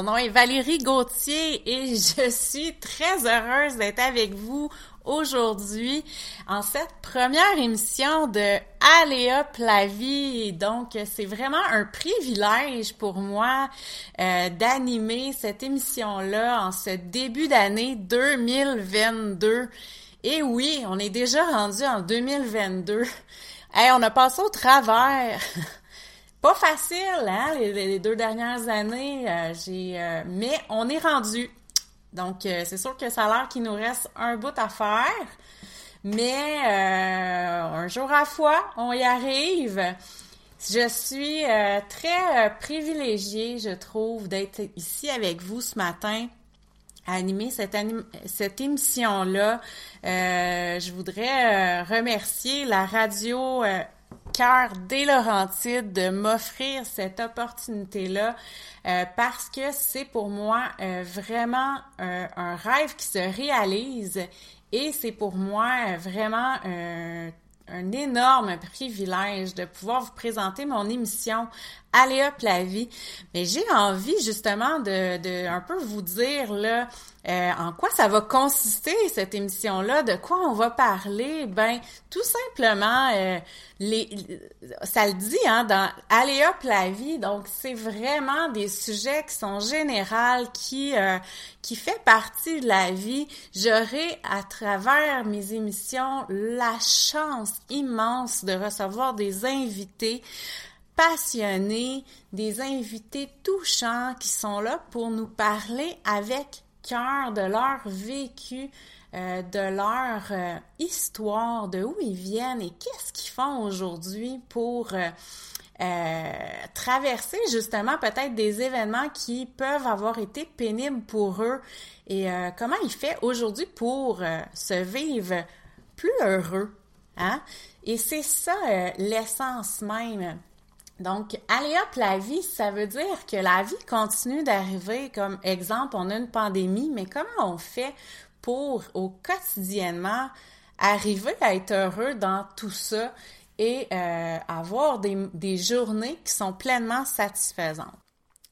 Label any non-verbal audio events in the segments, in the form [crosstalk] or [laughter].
mon nom est Valérie Gauthier et [laughs] je suis très heureuse d'être avec vous aujourd'hui en cette première émission de Aléa la vie. Donc, c'est vraiment un privilège pour moi euh, d'animer cette émission-là en ce début d'année 2022. Et oui, on est déjà rendu en 2022. Hey, on a passé au travers [laughs] Pas facile, hein, les, deux dernières années, euh, j'ai, euh, mais on est rendu. Donc, euh, c'est sûr que ça a l'air qu'il nous reste un bout à faire, mais un jour à fois, on y arrive. Je suis très privilégiée, je trouve, d'être ici avec vous ce matin à animer cette, cette émission-là. je voudrais remercier la radio cœur des Laurentides de m'offrir cette opportunité-là euh, parce que c'est pour moi euh, vraiment euh, un rêve qui se réalise et c'est pour moi vraiment un énorme privilège de pouvoir vous présenter mon émission Allez hop la vie. Mais j'ai envie justement de, de un peu vous dire là euh, en quoi ça va consister cette émission-là, de quoi on va parler? Ben tout simplement, euh, les, ça le dit hein, dans Allez hop la vie. Donc c'est vraiment des sujets qui sont généraux, qui euh, qui fait partie de la vie. J'aurai à travers mes émissions la chance immense de recevoir des invités passionnés, des invités touchants qui sont là pour nous parler avec cœur de leur vécu, euh, de leur euh, histoire, de où ils viennent et qu'est-ce qu'ils font aujourd'hui pour euh, traverser justement peut-être des événements qui peuvent avoir été pénibles pour eux et comment ils font aujourd'hui pour se vivre plus heureux. Hein? Et c'est ça l'essence même donc, allez hop, la vie, ça veut dire que la vie continue d'arriver. Comme exemple, on a une pandémie, mais comment on fait pour, au quotidiennement, arriver à être heureux dans tout ça et euh, avoir des, des journées qui sont pleinement satisfaisantes?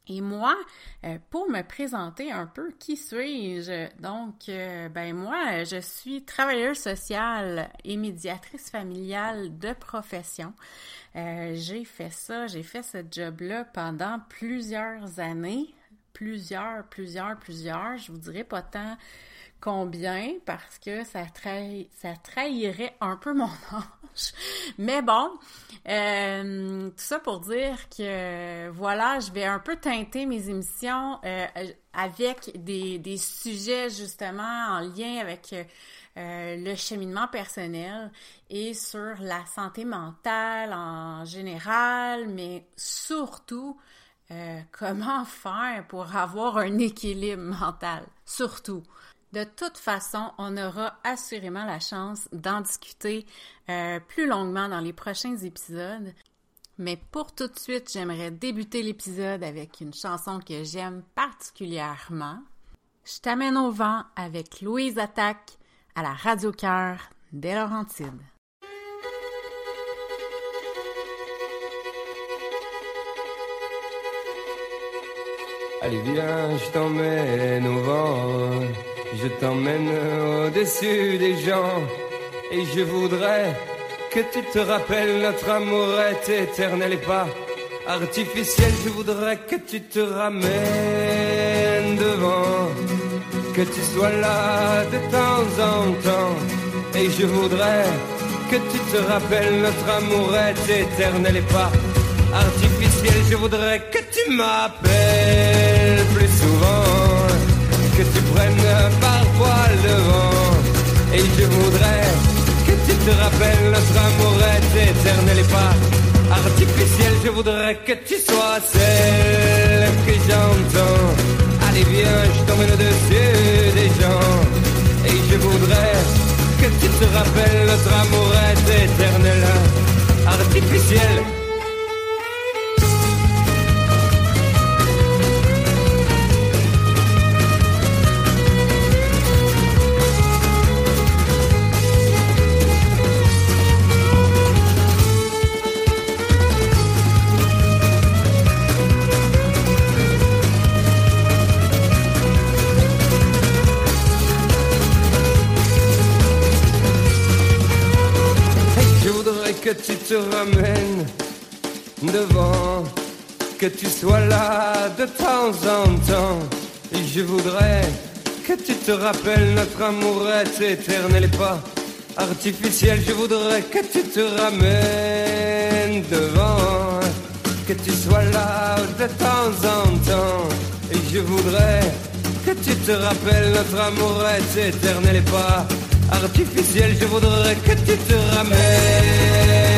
Et moi, euh, pour me présenter un peu, qui suis-je? Donc, euh, ben moi, je suis travailleuse sociale et médiatrice familiale de profession. Euh, j'ai fait ça, j'ai fait ce job-là pendant plusieurs années. Plusieurs, plusieurs, plusieurs. Je vous dirais pas tant combien parce que ça, ça trahirait un peu mon [laughs] âge. Mais bon, euh, tout ça pour dire que voilà, je vais un peu teinter mes émissions euh, avec des, des, sujets justement en lien avec euh, le cheminement personnel et sur la santé mentale en général, mais surtout [laughs] comment faire pour avoir un équilibre mental, surtout. De toute façon, on aura assurément la chance d'en discuter euh, plus longuement dans les prochains épisodes. Mais pour tout de suite, j'aimerais débuter l'épisode avec une chanson que j'aime particulièrement. Je t'amène au vent avec Louise Attaque à la Radio Cœur des Laurentides. Allez viens, je t'emmène au vent je t'emmène au-dessus des gens et je voudrais que tu te rappelles notre amour est éternel et pas artificiel. Je voudrais que tu te ramènes devant, que tu sois là de temps en temps et je voudrais que tu te rappelles notre amour est éternel et pas artificiel. Je voudrais que tu m'appelles que tu prennes parfois le vent. Et je voudrais que tu te rappelles, notre amour est éternel et pas artificiel. Je voudrais que tu sois celle que j'entends. Allez viens, je t'emmène au-dessus des gens. Et je voudrais que tu te rappelles, notre amour est éternel, que tu sois là de temps en temps. Et je voudrais que tu te rappelles notre amourette éternelle et pas artificielle. Je voudrais que tu te ramènes devant, que tu sois là de temps en temps. Et je voudrais que tu te rappelles notre amourette éternelle et pas artificielle. Je voudrais que tu te ramènes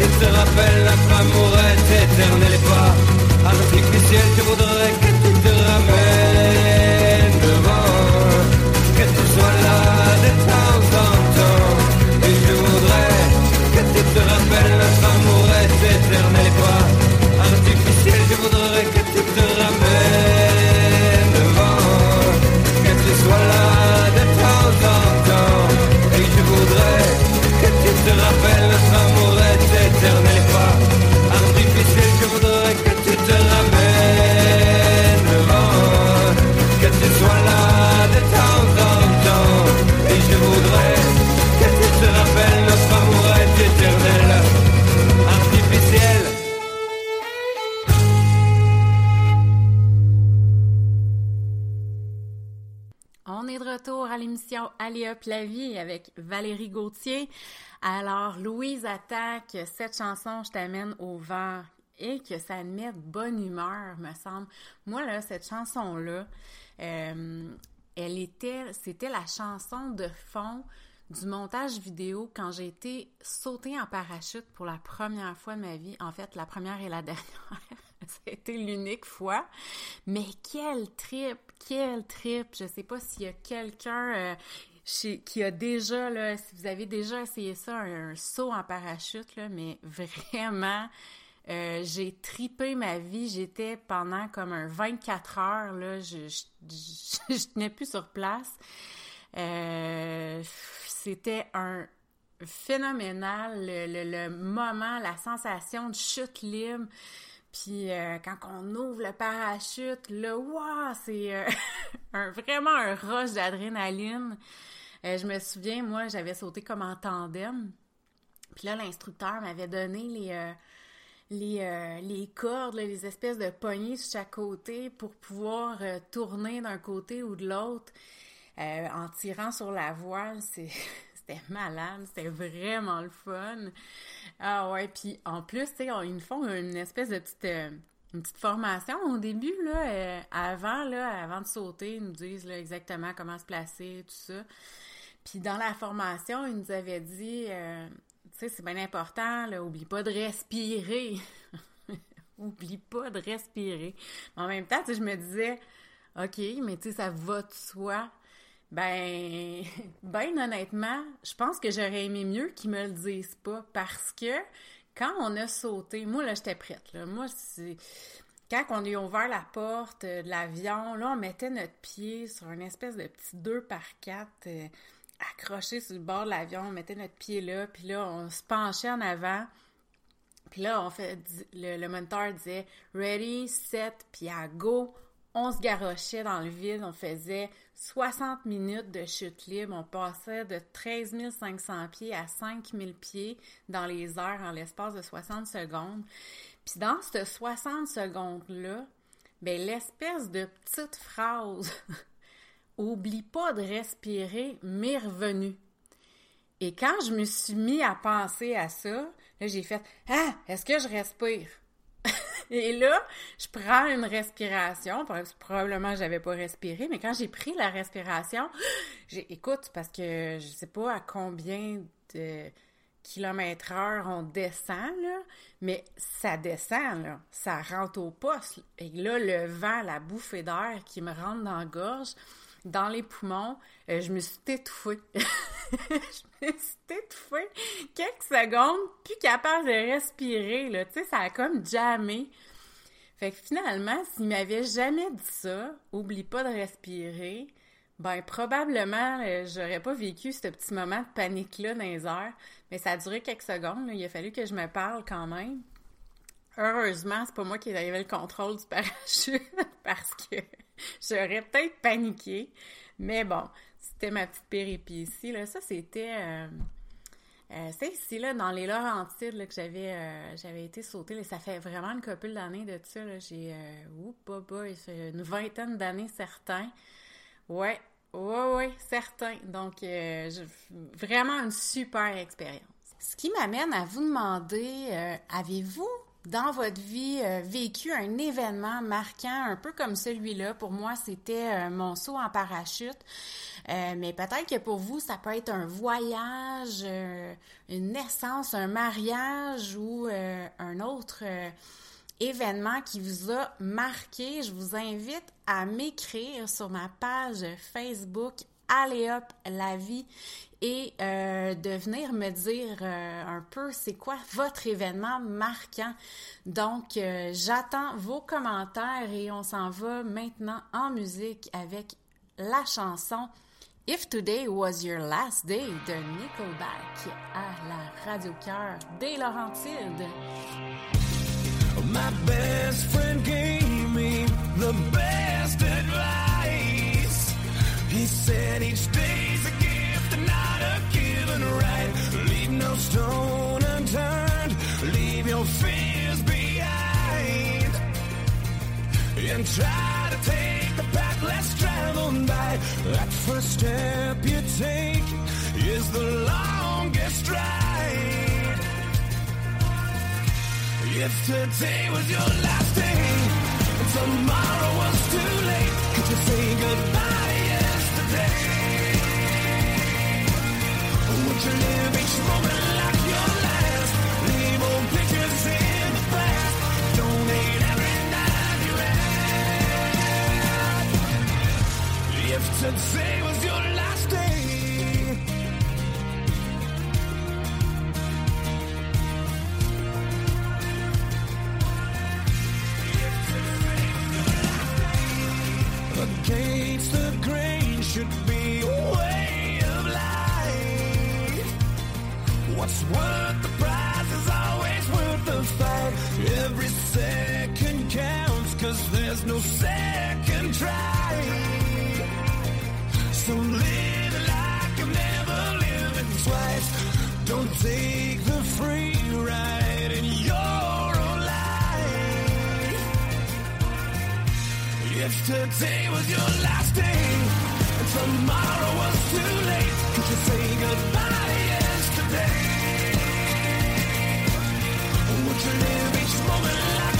tu te rappelles notre amourette éternelle et pas artificielle. Je voudrais que tu te ramènes devant, que tu sois là de temps en temps. Et je voudrais que tu te rappelles notre amourette éternelle et pas artificielle. Je voudrais que tu te ramènes devant, que tu sois là de temps en temps. Et je voudrais que tu te rappelles la vie avec Valérie Gauthier. Alors, Louise attaque cette chanson Je t'amène au vent et que ça met de bonne humeur, me semble. Moi, là, cette chanson-là, euh, elle était, c'était la chanson de fond du montage vidéo quand j'ai été sautée en parachute pour la première fois de ma vie. En fait, la première et la [laughs] dernière. Été l'unique fois. Mais quel trip, quel trip. Je sais pas s'il y a quelqu'un euh, qui a déjà, là, si vous avez déjà essayé ça, un, saut en parachute, là, mais [laughs] vraiment, euh, j'ai tripé ma vie. J'étais pendant comme un 24 heures, là, je, [laughs] je, tenais plus sur place. Euh, c'était un phénoménal, le, moment, la sensation de chute libre. Puis euh, quand on ouvre le parachute, là, waouh, c'est [laughs] vraiment un rush d'adrénaline. Euh, je me souviens, moi, j'avais sauté comme en tandem. Puis là, l'instructeur m'avait donné les, euh, les, euh, les cordes, les espèces de poignées sur chaque côté pour pouvoir tourner d'un côté ou de l'autre en tirant sur la voile. [laughs] C'était malade, c'était vraiment le fun. Ah ouais, puis en plus, tu sais, ils nous font une espèce de petite, une petite formation au début, euh, avant, là, avant de sauter, ils nous disent exactement comment se placer, tout ça. Puis dans la formation, ils nous avaient dit, euh, tu sais, c'est bien important, oublie pas de respirer. [laughs] oublie pas de respirer. En même temps, je me disais, OK, mais tu sais, ça va de soi. Ben, [laughs] ben honnêtement, je pense que j'aurais aimé mieux qu'ils me le disent pas parce que quand on a sauté, moi là j'étais prête là. Moi c'est quand on a ouvert la porte euh, de l'avion, là on mettait notre pied sur une espèce de petit 2 par 4 euh, accroché sur le bord de l'avion, on mettait notre pied là, puis là on se penchait en avant. Puis là, on fait, le, le moniteur disait ready, set, puis à go. On se garochait dans le vide, on faisait 60 minutes de chute libre, on passait de 13 500 pieds à 5 000 pieds dans les airs en l'espace de 60 secondes. Puis dans ces 60 secondes-là, ben l'espèce de petite phrase [laughs] « Oublie pas de respirer » m'est revenue. Et quand je me suis mis à penser à ça, j'ai fait Ah, est-ce que je respire? Et là, je prends une respiration. Probablement, j'avais pas respiré, mais quand j'ai pris la respiration, j'ai, écoute, parce que je sais pas à combien de kilomètres heure on descend, là, mais ça descend, là. Ça rentre au poste. Et là, le vent, la bouffée d'air qui me rentre dans la gorge, dans les poumons, euh, je me suis étouffée. [laughs] je me suis étouffée quelques secondes, plus capable de respirer, là. Tu sais, ça a comme jamais. Fait que finalement, s'il m'avait jamais dit ça, oublie pas de respirer, ben probablement, euh, j'aurais pas vécu ce petit moment de panique-là dans les airs. Mais ça a duré quelques secondes, là. Il a fallu que je me parle quand même. Heureusement, c'est pas moi qui avais le contrôle du parachute [laughs] parce que [laughs] j'aurais peut-être paniqué. Mais bon, c'était ma petite péripétie. Là. Ça, c'était... Euh, euh, ici, là, dans les Laurentides, que j'avais euh, j'avais été sautée. Ça fait vraiment une copule d'années de ça. Là. J'ai... Euh, une vingtaine d'années, certains. Ouais, ouais, ouais, certains. Donc, euh, vraiment une super expérience. Ce qui m'amène à vous demander, avez-vous dans votre vie euh, vécu un événement marquant, un peu comme celui-là. Pour moi, c'était euh, mon saut en parachute. Euh, mais peut-être que pour vous, ça peut être un voyage, une naissance, un mariage ou un autre événement qui vous a marqué. Je vous invite à m'écrire sur ma page Facebook Allez hop la vie et euh, de venir me dire euh, un peu c'est quoi votre événement marquant? Donc euh, j'attends vos commentaires et on s'en va maintenant en musique avec la chanson If Today Was Your Last Day de Nickelback à la Radio Cœur des Laurentides. My best friend gave me the best advice. He said each day's try to take the path less traveled by. That first step you take is the longest ride. If today was your last day, and tomorrow was too late, could you say goodbye? Would today was your last day. Against the grain should What's worth the prize is always worth the fight. Every second counts, cause there's no second try. So live like you've never lived twice. Don't take the free ride in your own life. If today was your last day, tomorrow was too late, could you say goodbye yesterday? Would you live each moment like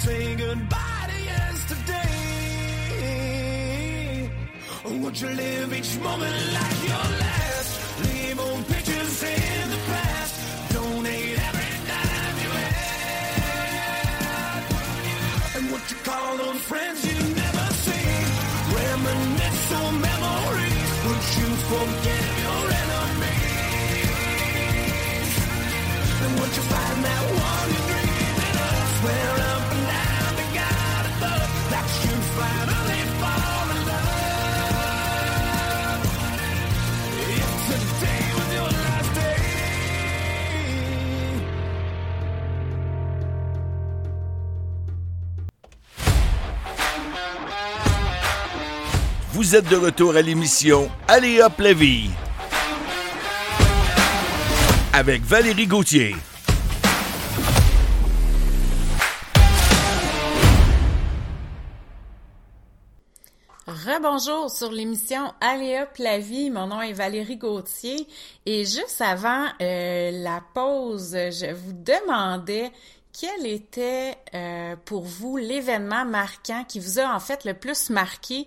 say goodbye to yesterday? Would you live each moment like your last? Leave old pictures in the past. Donate every dime you had. And what you call on friends you never see. Reminisce on memories. Would you forget your enemies? And once you find that one Vous êtes de retour à l'émission Allez hop la vie avec Valérie Gauthier. Rebonjour sur l'émission Allez hop la vie. Mon nom est Valérie Gauthier et juste avant euh, la pause, je vous demandais quel était euh, pour vous l'événement marquant qui vous a en fait le plus marqué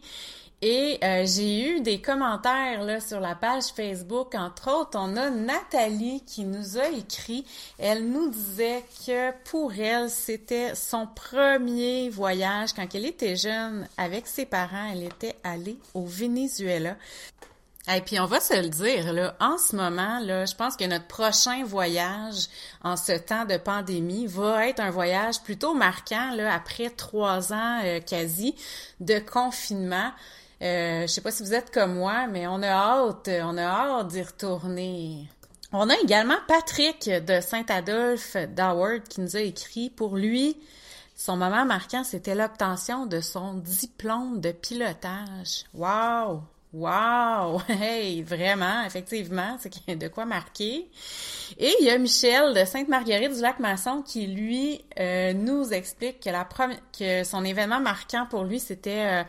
et euh, j'ai eu des commentaires là, sur la page Facebook. Entre autres, on a Nathalie qui nous a écrit. Elle nous disait que pour elle, c'était son premier voyage. Quand elle était jeune, avec ses parents, elle était allée au Venezuela. Et puis on va se le dire là, en ce moment là, je pense que notre prochain voyage en ce temps de pandémie va être un voyage plutôt marquant là après trois ans euh, quasi de confinement. Euh, je sais pas si vous êtes comme moi, mais on a hâte, on a hâte d'y retourner. On a également Patrick de Saint-Adolphe d'Howard qui nous a écrit pour lui. Son moment marquant, c'était l'obtention de son diplôme de pilotage. Wow! Wow! [laughs] Hey, vraiment, effectivement, c'est de quoi marquer. Et il y a Michel de Sainte-Marguerite du Lac-Masson qui, lui, euh, nous explique que, la que son événement marquant pour lui, c'était euh,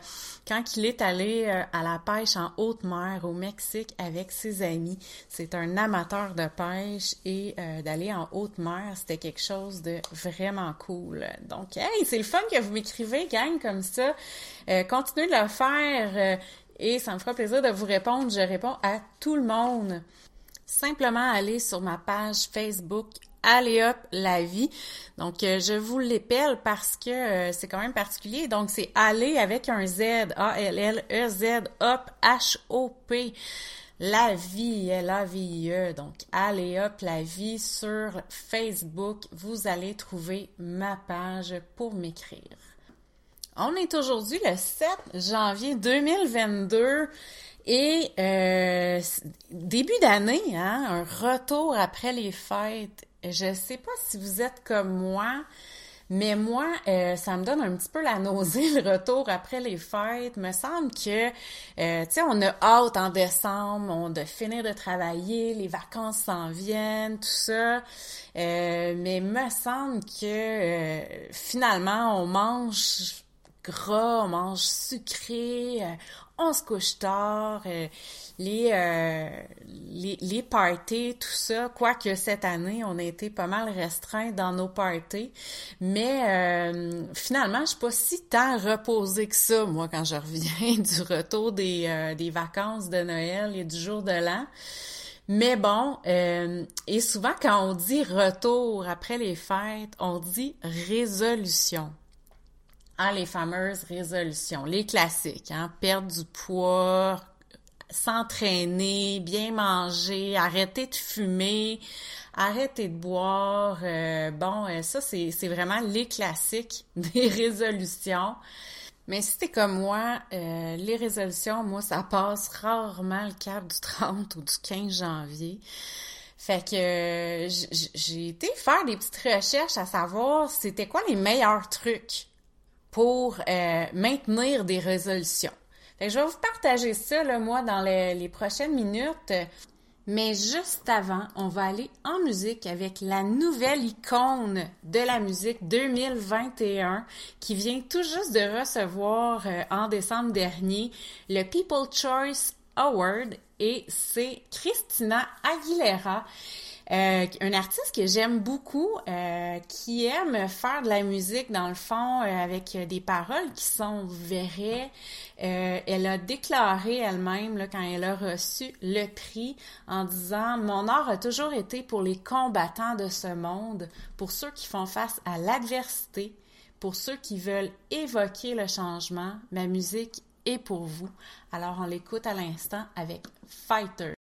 quand il est allé euh, à la pêche en haute mer au Mexique avec ses amis. C'est un amateur de pêche et d'aller en haute mer, c'était quelque chose de vraiment cool. Donc, hey, c'est le fun que vous m'écrivez, gang, comme ça. continuez de le faire et ça me fera plaisir de vous répondre. Je réponds à tout le monde. Simplement aller sur ma page Facebook Allez hop la vie. Donc euh, je vous l'épelle parce que euh, c'est quand même particulier. Donc c'est aller avec un Z A L L E Z hop H O P la vie, L A V I E. Donc allez hop la vie sur Facebook. Vous allez trouver ma page pour m'écrire. On est aujourd'hui le 7 janvier 2022 et euh, début d'année, hein, un retour après les fêtes. Je sais pas si vous êtes comme moi, mais moi, euh, ça me donne un petit peu la nausée, [laughs] le retour après les fêtes. Me semble que, euh, tu sais, on a hâte en décembre, on de finir de travailler, les vacances s'en viennent, tout ça. Euh, mais me semble que finalement, on mange gras, on mange sucré, euh, on se couche tard, euh, les, euh, les, les parties, tout ça, quoique cette année, on a été pas mal restreint dans nos parties, mais finalement, je suis pas si tant reposée que ça, moi, quand je reviens [laughs] du retour des, des vacances de Noël et du jour de l'an. Mais bon, et souvent quand on dit retour après les fêtes, on dit résolution. Hein, les fameuses résolutions, les classiques, hein, perdre du poids, s'entraîner, bien manger, arrêter de fumer, arrêter de boire. Euh, bon, euh, ça, c'est, c'est vraiment les classiques [laughs] des résolutions. Mais si t'es comme moi, euh, les résolutions, moi, ça passe rarement le cap du 30 ou du 15 janvier. Fait que j'ai été faire des petites recherches à savoir c'était quoi les meilleurs trucs pour euh, maintenir des résolutions. je vais vous partager ça, là, moi, dans les, prochaines minutes. Mais juste avant, on va aller en musique avec la nouvelle icône de la musique 2021 qui vient tout juste de recevoir euh, en décembre dernier le People Choice Award et c'est Christina Aguilera. Euh, un artiste que j'aime beaucoup, euh, qui aime faire de la musique dans le fond euh, avec des paroles qui sont vraies. elle a déclaré elle-même quand elle a reçu le prix en disant mon art a toujours été pour les combattants de ce monde, pour ceux qui font face à l'adversité, pour ceux qui veulent évoquer le changement. Ma musique est pour vous. Alors on l'écoute à l'instant avec Fighter.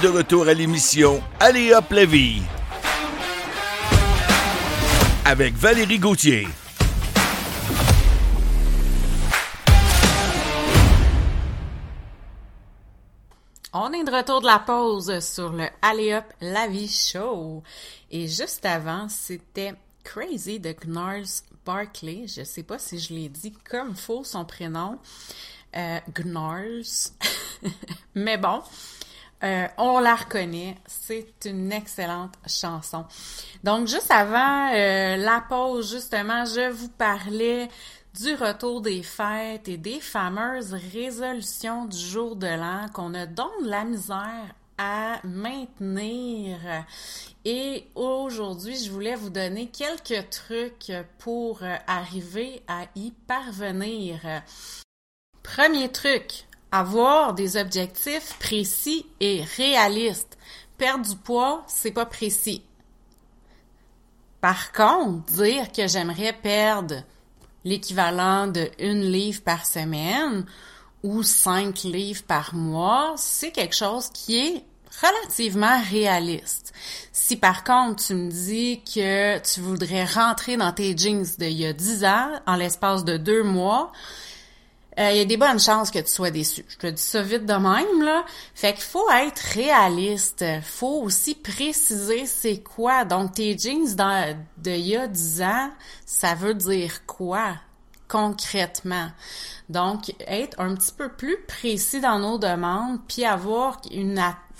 De retour à l'émission Allez hop la vie avec Valérie Gauthier. On est de retour de la pause sur le Allez Hop La Vie Show. Et juste avant, c'était Crazy de Gnars Barkley. Je sais pas si je l'ai dit comme faux son prénom. Euh, Gnars. [laughs] Mais bon, euh, on la reconnaît, c'est une excellente chanson. Donc juste avant euh, la pause, justement, je vous parlais du retour des fêtes et des fameuses résolutions du jour de l'an qu'on a donc de la misère à maintenir. Et aujourd'hui, je voulais vous donner quelques trucs pour arriver à y parvenir. Premier truc, avoir des objectifs précis et réalistes. Perdre du poids, c'est pas précis. Par contre, dire que j'aimerais perdre l'équivalent de une livre par semaine ou cinq livres par mois, c'est quelque chose qui est relativement réaliste. Si par contre tu me dis que tu voudrais rentrer dans tes jeans d'il y a 10 ans en l'espace de deux mois, euh, il y a des bonnes chances que tu sois déçu. Je te dis ça vite de même, là. Fait qu'il faut être réaliste. Faut aussi préciser c'est quoi. Donc, tes jeans d'il y a 10 ans, ça veut dire quoi? Concrètement? Donc, être un petit peu plus précis dans nos demandes, puis avoir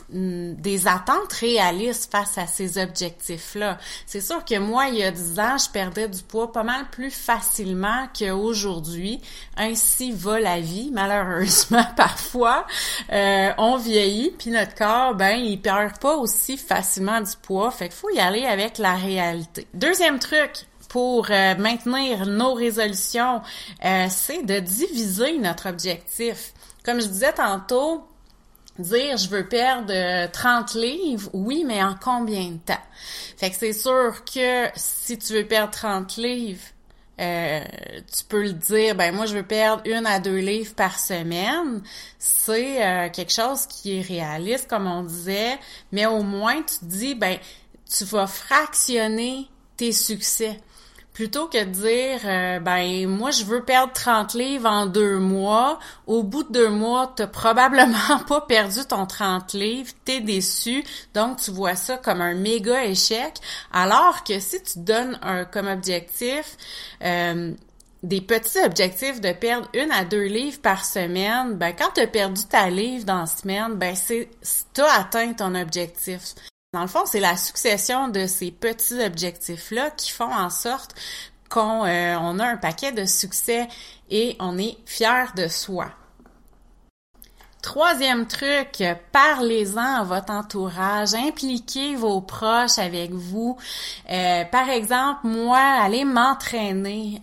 des attentes réalistes face à ces objectifs-là. C'est sûr que moi, il y a 10 ans, je perdais du poids pas mal plus facilement qu'aujourd'hui. Ainsi va la vie, malheureusement, [laughs] parfois. Euh, on vieillit, puis notre corps, ben, il perd pas aussi facilement du poids. Fait qu'il faut y aller avec la réalité. Deuxième truc, pour euh, maintenir nos résolutions, euh, c'est de diviser notre objectif. Comme je disais tantôt, dire je veux perdre 30 livres, oui, mais en combien de temps? Fait que c'est sûr que si tu veux perdre 30 livres, euh, tu peux le dire, ben moi je veux perdre une à deux livres par semaine. C'est euh, quelque chose qui est réaliste, comme on disait, mais au moins tu te dis, ben tu vas fractionner tes succès plutôt que de dire euh, ben moi je veux perdre 30 livres en deux mois, au bout de deux mois, t'as probablement [laughs] pas perdu ton 30 livres, t'es déçu, donc tu vois ça comme un méga échec, alors que si tu donnes un comme objectif euh, des petits objectifs de perdre une à deux livres par semaine, ben quand tu as perdu ta livre dans la semaine, ben c'est t'as atteint ton objectif. Dans le fond, c'est la succession de ces petits objectifs-là qui font en sorte qu'on euh, on a un paquet de succès et on est fier de soi. Troisième truc, parlez-en à votre entourage, impliquez vos proches avec vous. Euh, par exemple, moi, allez m'entraîner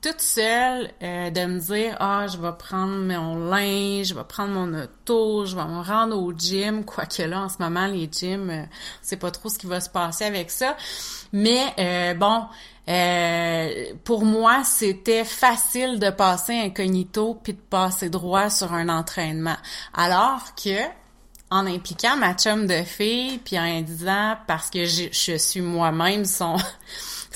toute seule euh, de me dire ah je vais prendre mon linge, je vais prendre mon auto, je vais me rendre au gym, quoique là en ce moment les gyms, euh, c'est pas trop ce qui va se passer avec ça, mais euh, bon pour moi c'était facile de passer incognito puis de passer droit sur un entraînement, alors que en impliquant ma chum de fille puis en disant parce que je, je suis moi-même son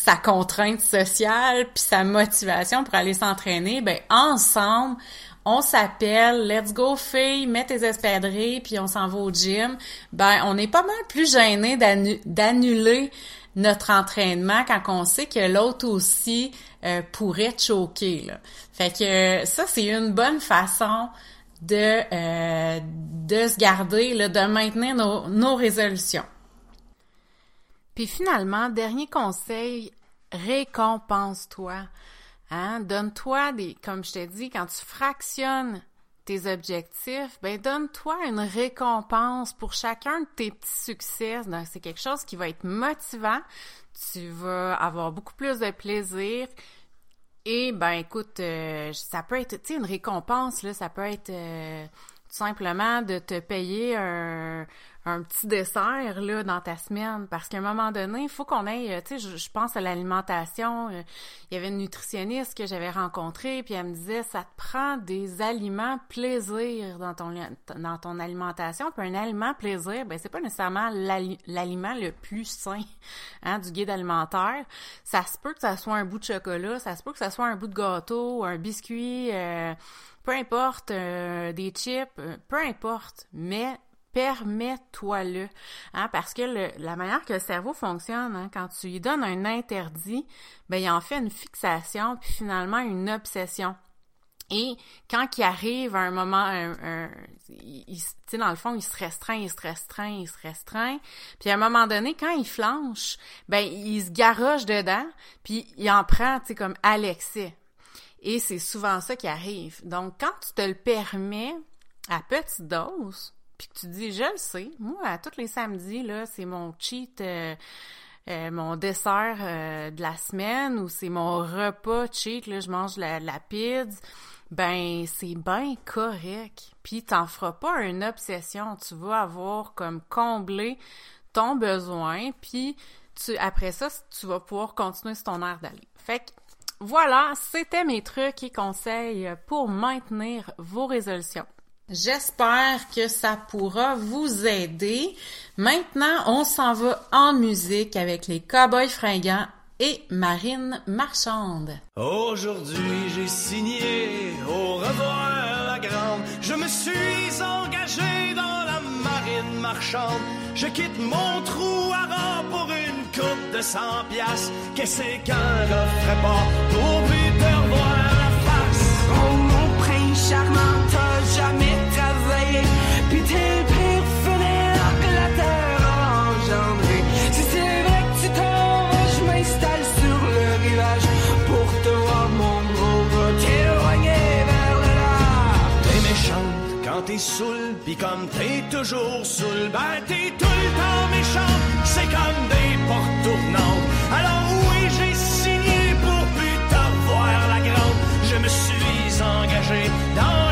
sa contrainte sociale puis sa motivation pour aller s'entraîner, ben ensemble, on s'appelle, let's go fille, mets tes espadrilles puis on s'en va au gym. Ben on est pas mal plus gêné d'annuler notre entraînement quand on sait que l'autre aussi euh, pourrait choquer. Là. Fait que ça c'est une bonne façon de euh, de se garder, là, de maintenir nos, nos résolutions. Puis finalement, dernier conseil, récompense-toi. Hein? Donne-toi des, comme je t'ai dit, quand tu fractionnes tes objectifs, ben donne-toi une récompense pour chacun de tes petits succès. Donc c'est quelque chose qui va être motivant. Tu vas avoir beaucoup plus de plaisir. Et ben écoute, euh, ça peut être, tu sais, une récompense là, ça peut être euh, simplement de te payer un, un petit dessert là dans ta semaine. Parce qu'à un moment donné, il faut qu'on ait euh, tu sais je, pense à l'alimentation, euh, il y avait une nutritionniste que j'avais rencontrée puis elle me disait ça te prend des aliments plaisir dans ton dans ton alimentation, puis un aliment plaisir, ben c'est pas nécessairement l'aliment le plus sain [laughs] hein, du guide alimentaire, ça se peut que ça soit un bout de chocolat, ça se peut que ça soit un bout de gâteau, un biscuit euh, peu importe, des chips, peu importe, mais permets-toi-le. Hein, parce que la manière que le cerveau fonctionne, hein, quand tu lui donnes un interdit, ben, il en fait une fixation, puis finalement une obsession. Et quand il arrive à un moment, un, il, dans le fond, il se restreint, il se restreint, il se restreint. Puis à un moment donné, quand il flanche, ben il se garoche dedans, puis il en prend, tu sais, comme à l'excès. Et c'est souvent ça qui arrive. Donc, quand tu te le permets à petite dose, puis que tu dis, je le sais, moi, à tous les samedis, là, c'est mon cheat, euh, euh, mon dessert euh, de la semaine ou c'est mon repas cheat, là, je mange la, la pizza, ben, c'est bien correct. Puis, t'en feras pas une obsession. Tu vas avoir comme comblé ton besoin, puis tu, après ça, tu vas pouvoir continuer sur ton air d'aller. Fait que voilà, c'était mes trucs et conseils pour maintenir vos résolutions. J'espère que ça pourra vous aider. Maintenant, on s'en va en musique avec les Cowboys fringants et Marine Marchande. Aujourd'hui, j'ai signé au revoir la grande. Je me suis engagé je quitte mon trou à rang pour une coupe de 100 piastres. Qu'est-ce qu'un refrain pas pour lui te revoir la face? Oh mon prince charmant. t'es saoul, pis comme t'es toujours saoul, ben t'es tout le temps méchant, c'est comme des portes tournantes. Alors oui, j'ai signé pour plus t'avoir la grande, je me suis engagé dans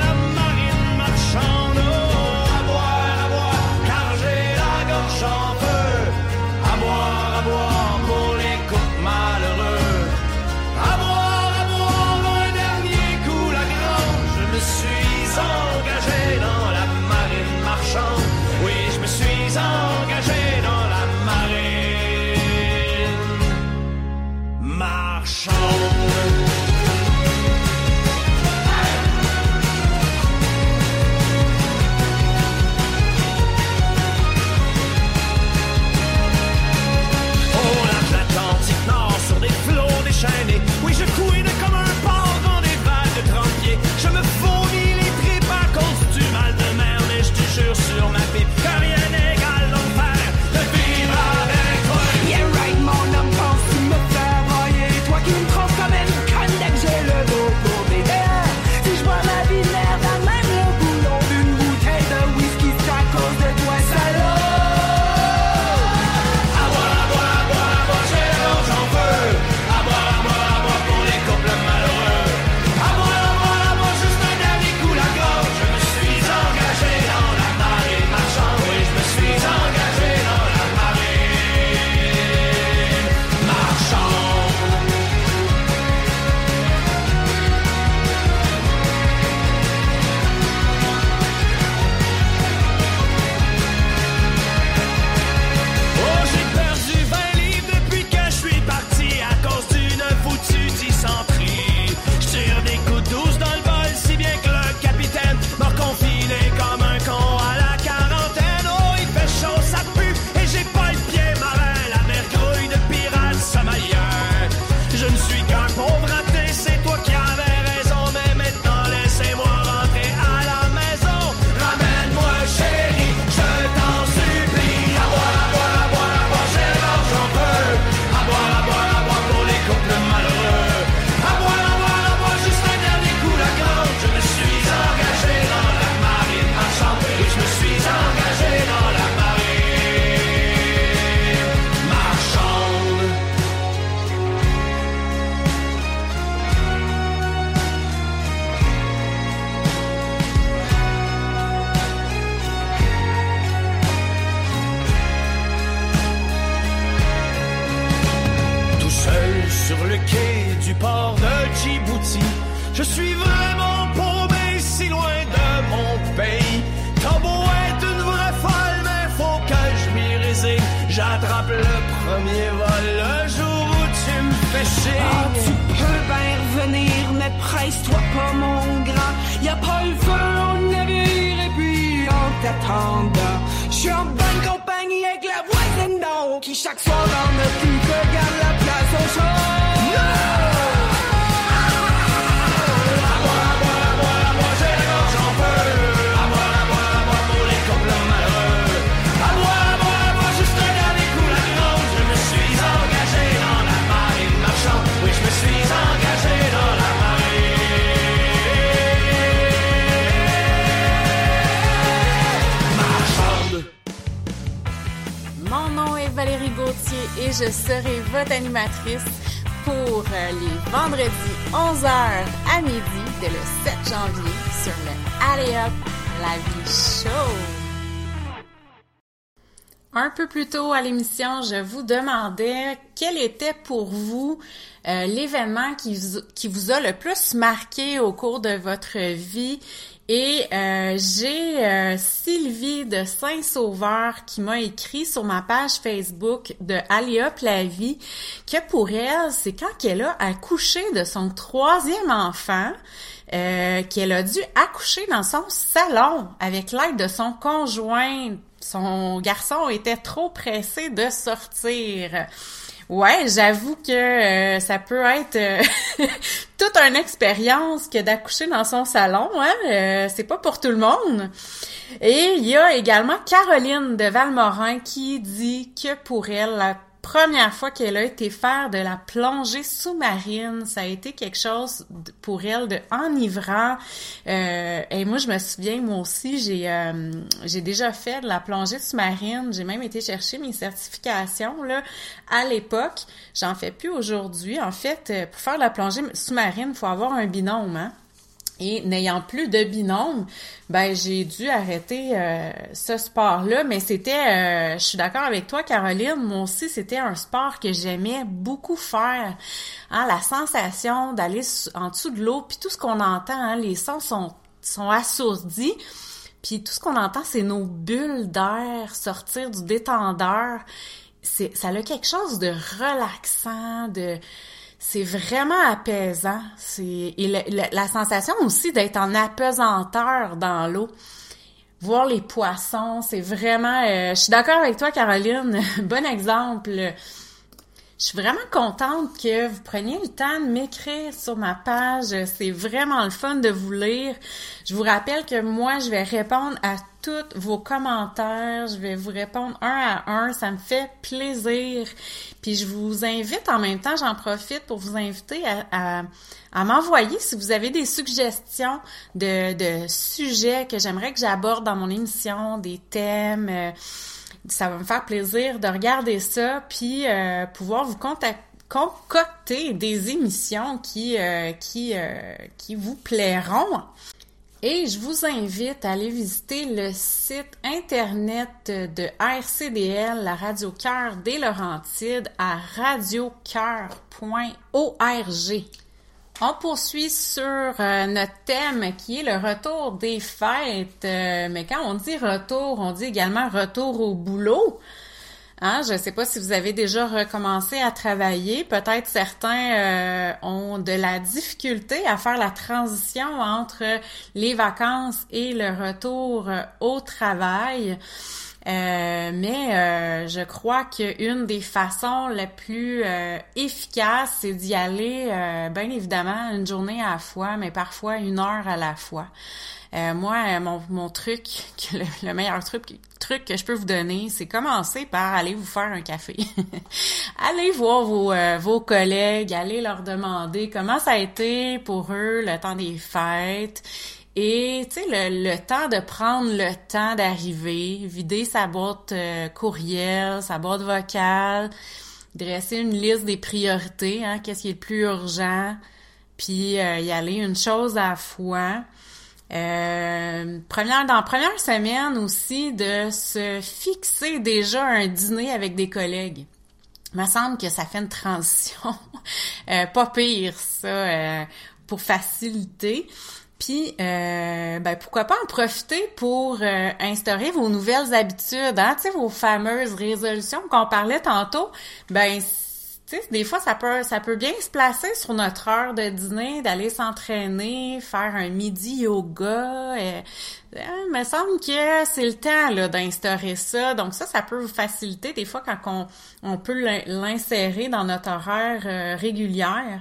pour euh, les vendredis 11h à midi dès le 7 janvier sur le Alley Up La Vie Show. Un peu plus tôt à l'émission, je vous demandais quel était pour vous euh, l'événement qui vous a le plus marqué au cours de votre vie. Et euh, j'ai euh, Sylvie de Saint-Sauveur qui m'a écrit sur ma page Facebook de Aléop la vie que pour elle, c'est quand elle a accouché de son troisième enfant, euh, qu'elle a dû accoucher dans son salon avec l'aide de son conjoint. Son garçon était trop pressé de sortir. Ouais, j'avoue que euh, ça peut être euh, [laughs] toute une expérience que d'accoucher dans son salon. Hein? Euh, c'est pas pour tout le monde. Et il y a également Caroline de Valmorin qui dit que pour elle, la première fois qu'elle a été faire de la plongée sous-marine, ça a été quelque chose pour elle de enivrant. Euh, et moi, je me souviens, moi aussi, j'ai euh, j'ai déjà fait de la plongée sous-marine. J'ai même été chercher mes certifications là à l'époque. J'en fais plus aujourd'hui. En fait, euh, pour faire de la plongée sous-marine, faut avoir un binôme. Hein? Et n'ayant plus de binôme, ben j'ai dû arrêter euh, ce sport-là. Mais c'était, euh, je suis d'accord avec toi, Caroline. Moi aussi, c'était un sport que j'aimais beaucoup faire. Hein, la sensation d'aller en dessous de l'eau, puis tout ce qu'on entend, hein, les sons sont sont assourdis. Puis tout ce qu'on entend, c'est nos bulles d'air sortir du détendeur. C'est, ça a quelque chose de relaxant, de, c'est vraiment apaisant. C'est, et la sensation aussi d'être en apesanteur dans l'eau. Voir les poissons, c'est vraiment, euh, je suis d'accord avec toi, Caroline. [laughs] bon exemple. Je suis vraiment contente que vous preniez le temps de m'écrire sur ma page. C'est vraiment le fun de vous lire. Je vous rappelle que moi, je vais répondre à tous vos commentaires. Je vais vous répondre un à un. Ça me fait plaisir. Puis je vous invite en même temps, j'en profite pour vous inviter à, à, à m'envoyer si vous avez des suggestions de, de sujets que j'aimerais que j'aborde dans mon émission, des thèmes. euh, ça va me faire plaisir de regarder ça, puis euh, pouvoir vous concocter des émissions qui, euh, qui, euh, qui vous plairont. Et je vous invite à aller visiter le site internet de RCDL, la Radio Cœur des Laurentides, à radiocoeur.org. On poursuit sur euh, notre thème qui est le retour des fêtes. Euh, mais quand on dit retour, on dit également retour au boulot. Hein, je ne sais pas si vous avez déjà recommencé à travailler. Peut-être certains euh, ont de la difficulté à faire la transition entre les vacances et le retour au travail. Euh, mais euh, je crois qu'une des façons les plus euh, efficaces, c'est d'y aller, euh, bien évidemment, une journée à la fois, mais parfois une heure à la fois. Euh, moi, mon, mon truc, [laughs] le, le meilleur truc, truc que je peux vous donner, c'est commencer par aller vous faire un café. [laughs] allez voir vos, vos collègues, allez leur demander comment ça a été pour eux le temps des fêtes. Et tu sais, le, le temps de prendre le temps d'arriver, vider sa boîte euh, courriel, sa boîte vocale, dresser une liste des priorités, hein, qu'est-ce qui est le plus urgent, puis euh, y aller une chose à la fois. Euh, première, dans la première semaine aussi, de se fixer déjà un dîner avec des collègues. Il me semble que ça fait une transition [laughs] euh, pas pire, ça, euh, pour faciliter. Puis, euh, ben, pourquoi pas en profiter pour euh, instaurer vos nouvelles habitudes, hein? Tu sais, vos fameuses résolutions qu'on parlait tantôt. Ben, tu sais, des fois, ça peut, ça peut bien se placer sur notre heure de dîner, d'aller s'entraîner, faire un midi yoga. Euh, il me semble que c'est le temps là d'instaurer ça. Donc ça, ça peut vous faciliter des fois quand on, on peut l'insérer dans notre horaire euh, régulière.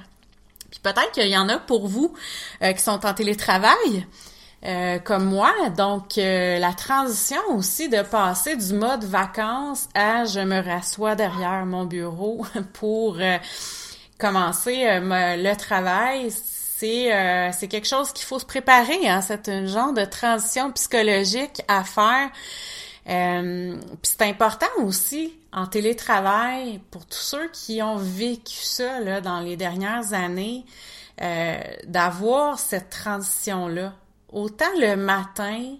Puis peut-être qu'il y en a pour vous euh, qui sont en télétravail. Euh, comme moi. Donc, euh, la transition aussi de passer du mode vacances à je me rassois derrière mon bureau [laughs] pour euh, commencer me, le travail, c'est euh, c'est quelque chose qu'il faut se préparer. Hein, c'est un genre de transition psychologique à faire. Euh, puis c'est important aussi en télétravail, pour tous ceux qui ont vécu ça dans les dernières années, euh, d'avoir cette transition-là. Autant le matin,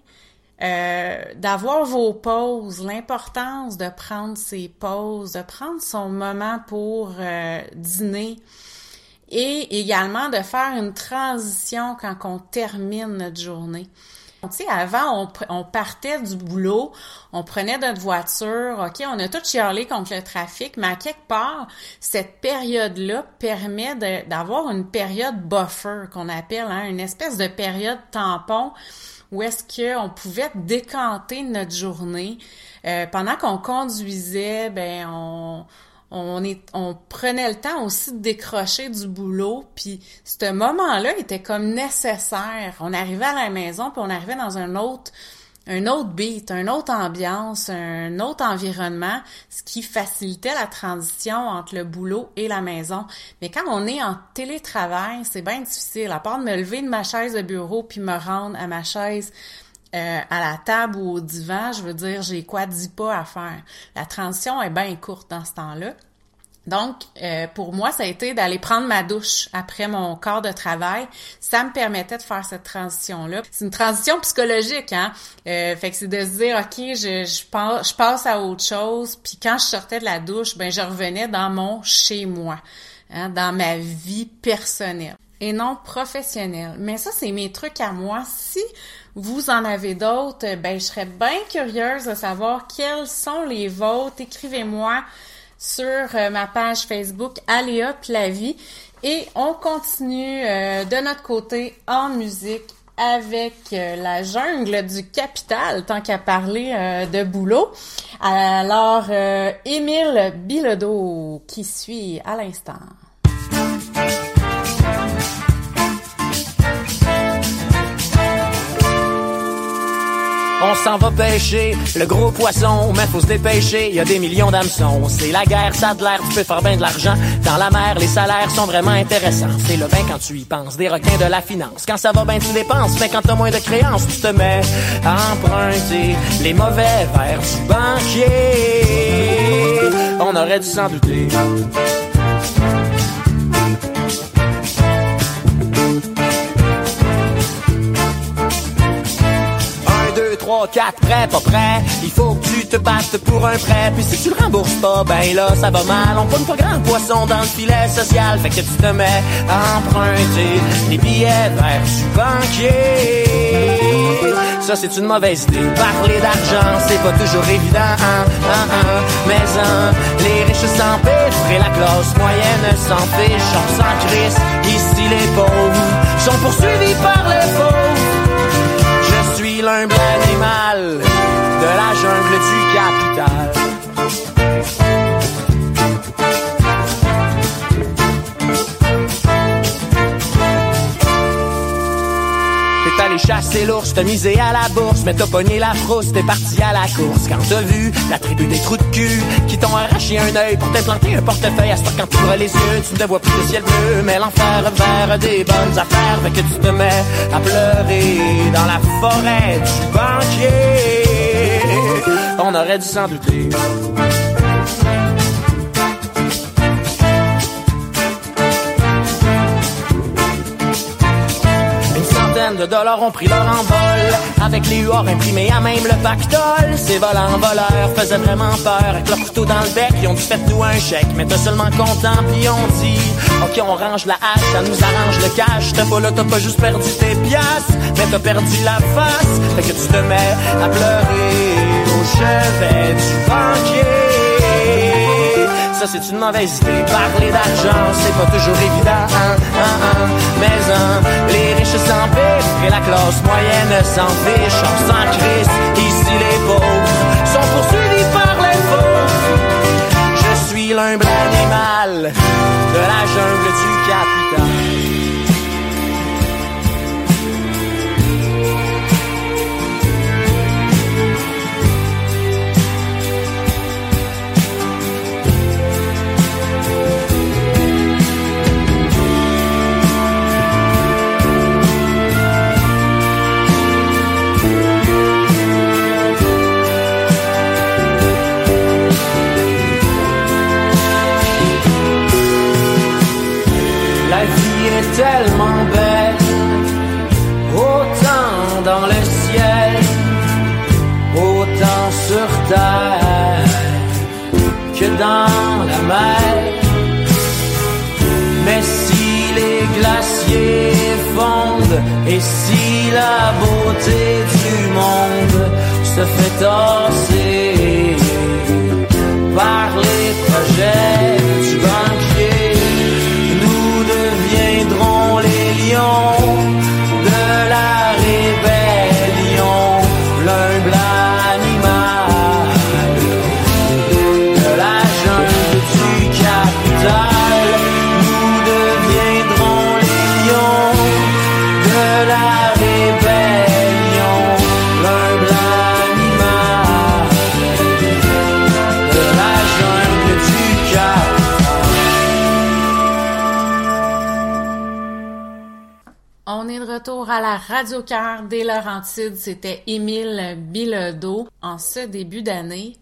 euh, d'avoir vos pauses, l'importance de prendre ses pauses, de prendre son moment pour euh, dîner et également de faire une transition quand on termine notre journée. Tu sais, avant, on, partait du boulot, on prenait notre voiture, OK, on a tout chialé contre le trafic, mais à quelque part, cette période-là permet d'avoir une période buffer qu'on appelle, hein, une espèce de période tampon où est-ce qu'on pouvait décanter notre journée. Euh, pendant qu'on conduisait, ben on on, prenait le temps aussi de décrocher du boulot, puis ce moment-là était comme nécessaire. On arrivait à la maison, puis on arrivait dans un autre, un autre beat, une autre ambiance, un autre environnement, ce qui facilitait la transition entre le boulot et la maison. Mais quand on est en télétravail, c'est bien difficile. À part de me lever de ma chaise de bureau puis me rendre à ma chaise euh, à la table ou au divan, je veux dire, j'ai quoi dix pas à faire. La transition est bien courte dans ce temps-là. Donc, euh, pour moi, ça a été d'aller prendre ma douche après mon corps de travail. Ça me permettait de faire cette transition-là. C'est une transition psychologique, hein. Euh, fait que c'est de se dire, ok, je, je, passe, je passe à autre chose. Puis quand je sortais de la douche, ben je revenais dans mon chez moi, hein, dans ma vie personnelle et non professionnelle. Mais ça, c'est mes trucs à moi. Si vous en avez d'autres, ben je serais bien curieuse de savoir quels sont les vôtres. Écrivez-moi sur euh, ma page Facebook Aléa Plavie et on continue euh, de notre côté en musique avec euh, la jungle du capital, tant qu'à parler de boulot. Alors, Émile Bilodeau qui suit à l'instant. On s'en va pêcher le gros poisson, mais faut se dépêcher, y a des millions d'hameçons. C'est la guerre, ça de l'air, tu peux faire bien de l'argent. Dans la mer, les salaires sont vraiment intéressants. C'est le bain quand tu y penses, des requins de la finance. Quand ça va bien, tu dépenses, mais quand t'as moins de créances, tu te mets à emprunter les mauvais vers du banquier. On aurait dû s'en douter. 3, 4, prêt, pas prêt. Il faut que tu te battes pour un prêt. Puis si tu le rembourses pas, ben là, ça va mal. On pogne pas grand poisson dans le filet social. Fait que tu te mets à emprunter des billets vers du banquier. Ça, c'est une mauvaise idée. Parler d'argent, c'est pas toujours évident. Hein, hein, hein. Mais hein, les riches s'empiffrent et la classe moyenne s'en fiche. On s'en. Ici, les pauvres sont poursuivis par les pauvres l'humble animal de la jungle du Chasser l'ours, t'as misé à la bourse, mais t'as pogné la frousse, t'es parti à la course. Quand t'as vu la tribu des trous de cul qui t'ont arraché un œil pour t'implanter un portefeuille à ce quand tu ouvres les yeux, tu ne vois plus le ciel bleu, mais l'enfer vers des bonnes affaires, fait que tu te mets à pleurer dans la forêt du banquier. On aurait dû s'en douter. De dollars ont pris leur envol. Avec les huards imprimés à même le pactole. Ces volants voleurs faisaient vraiment peur. Avec leur couteau dans le bec, ils ont dit faites-nous un chèque. Mais t'es seulement content, puis on dit Ok, on range la hache, ça nous arrange le cash. T'as pas là, t'as pas juste perdu tes piastres Mais t'as perdu la face. Fait que tu te mets à pleurer au chevet du banquier ça c'est une mauvaise idée. Parler d'argent, c'est pas toujours évident. Hein, hein, hein. Mais les riches s'empiffrent et la classe moyenne s'en fiche. On s'en crisse, ici les pauvres sont poursuivis par les pauvres. Je suis l'humble animal de la jungle du capital. Tellement belle, autant dans le ciel, autant sur terre que dans la mer. Mais si les glaciers fondent et si la beauté du monde se fait tasser la Radio Cœur des Laurentides. C'était Émile Bilodeau en ce début d'année.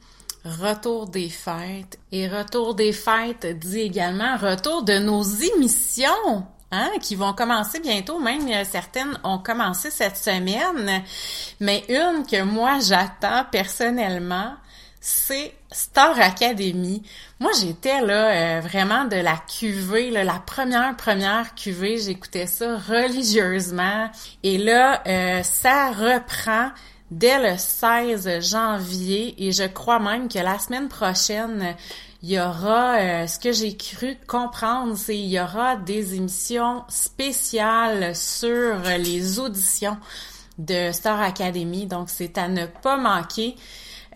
Retour des fêtes. Et retour des fêtes dit également retour de nos émissions. Hein, qui vont commencer bientôt, même euh, certaines ont commencé cette semaine, mais une que moi j'attends personnellement, c'est Star Academy. Moi, j'étais là euh, vraiment de la cuvée, la première première cuvée. J'écoutais ça religieusement. Et là, euh, ça reprend dès le 16 janvier. Et je crois même que la semaine prochaine, il y aura, euh, ce que j'ai cru comprendre, c'est il y aura des émissions spéciales sur les auditions de Star Academy. Donc, c'est à ne pas manquer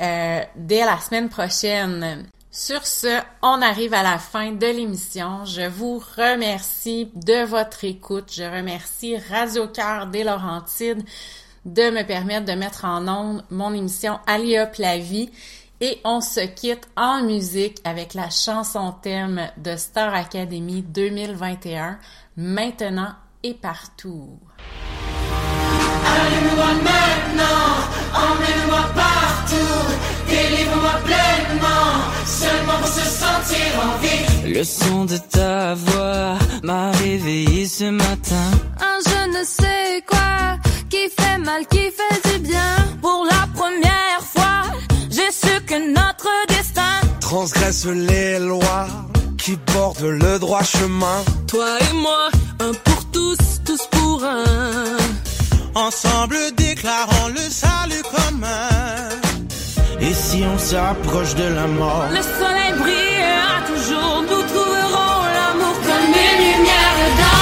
euh, dès la semaine prochaine. Sur ce, on arrive à la fin de l'émission. Je vous remercie de votre écoute. Je remercie Radio Cœur des Laurentides de me permettre de mettre en onde mon émission Alliop la vie. Et on se quitte en musique avec la chanson thème de Star Academy 2021, maintenant et partout. Allume-moi maintenant, emmène-moi partout, délivre-moi pleinement, seulement pour se sentir en vie. Le son de ta voix m'a réveillé ce matin. un je ne sais quoi qui fait mal, qui fait du bien. Pour la première fois, j'ai su que notre destin transgresse les lois qui bordent le droit chemin. Toi et moi, un pour tous, tous pour un. Ensemble déclarons le salut commun. Et si on s'approche de la mort, Le soleil brillera toujours, nous trouverons l'amour comme une lumière dans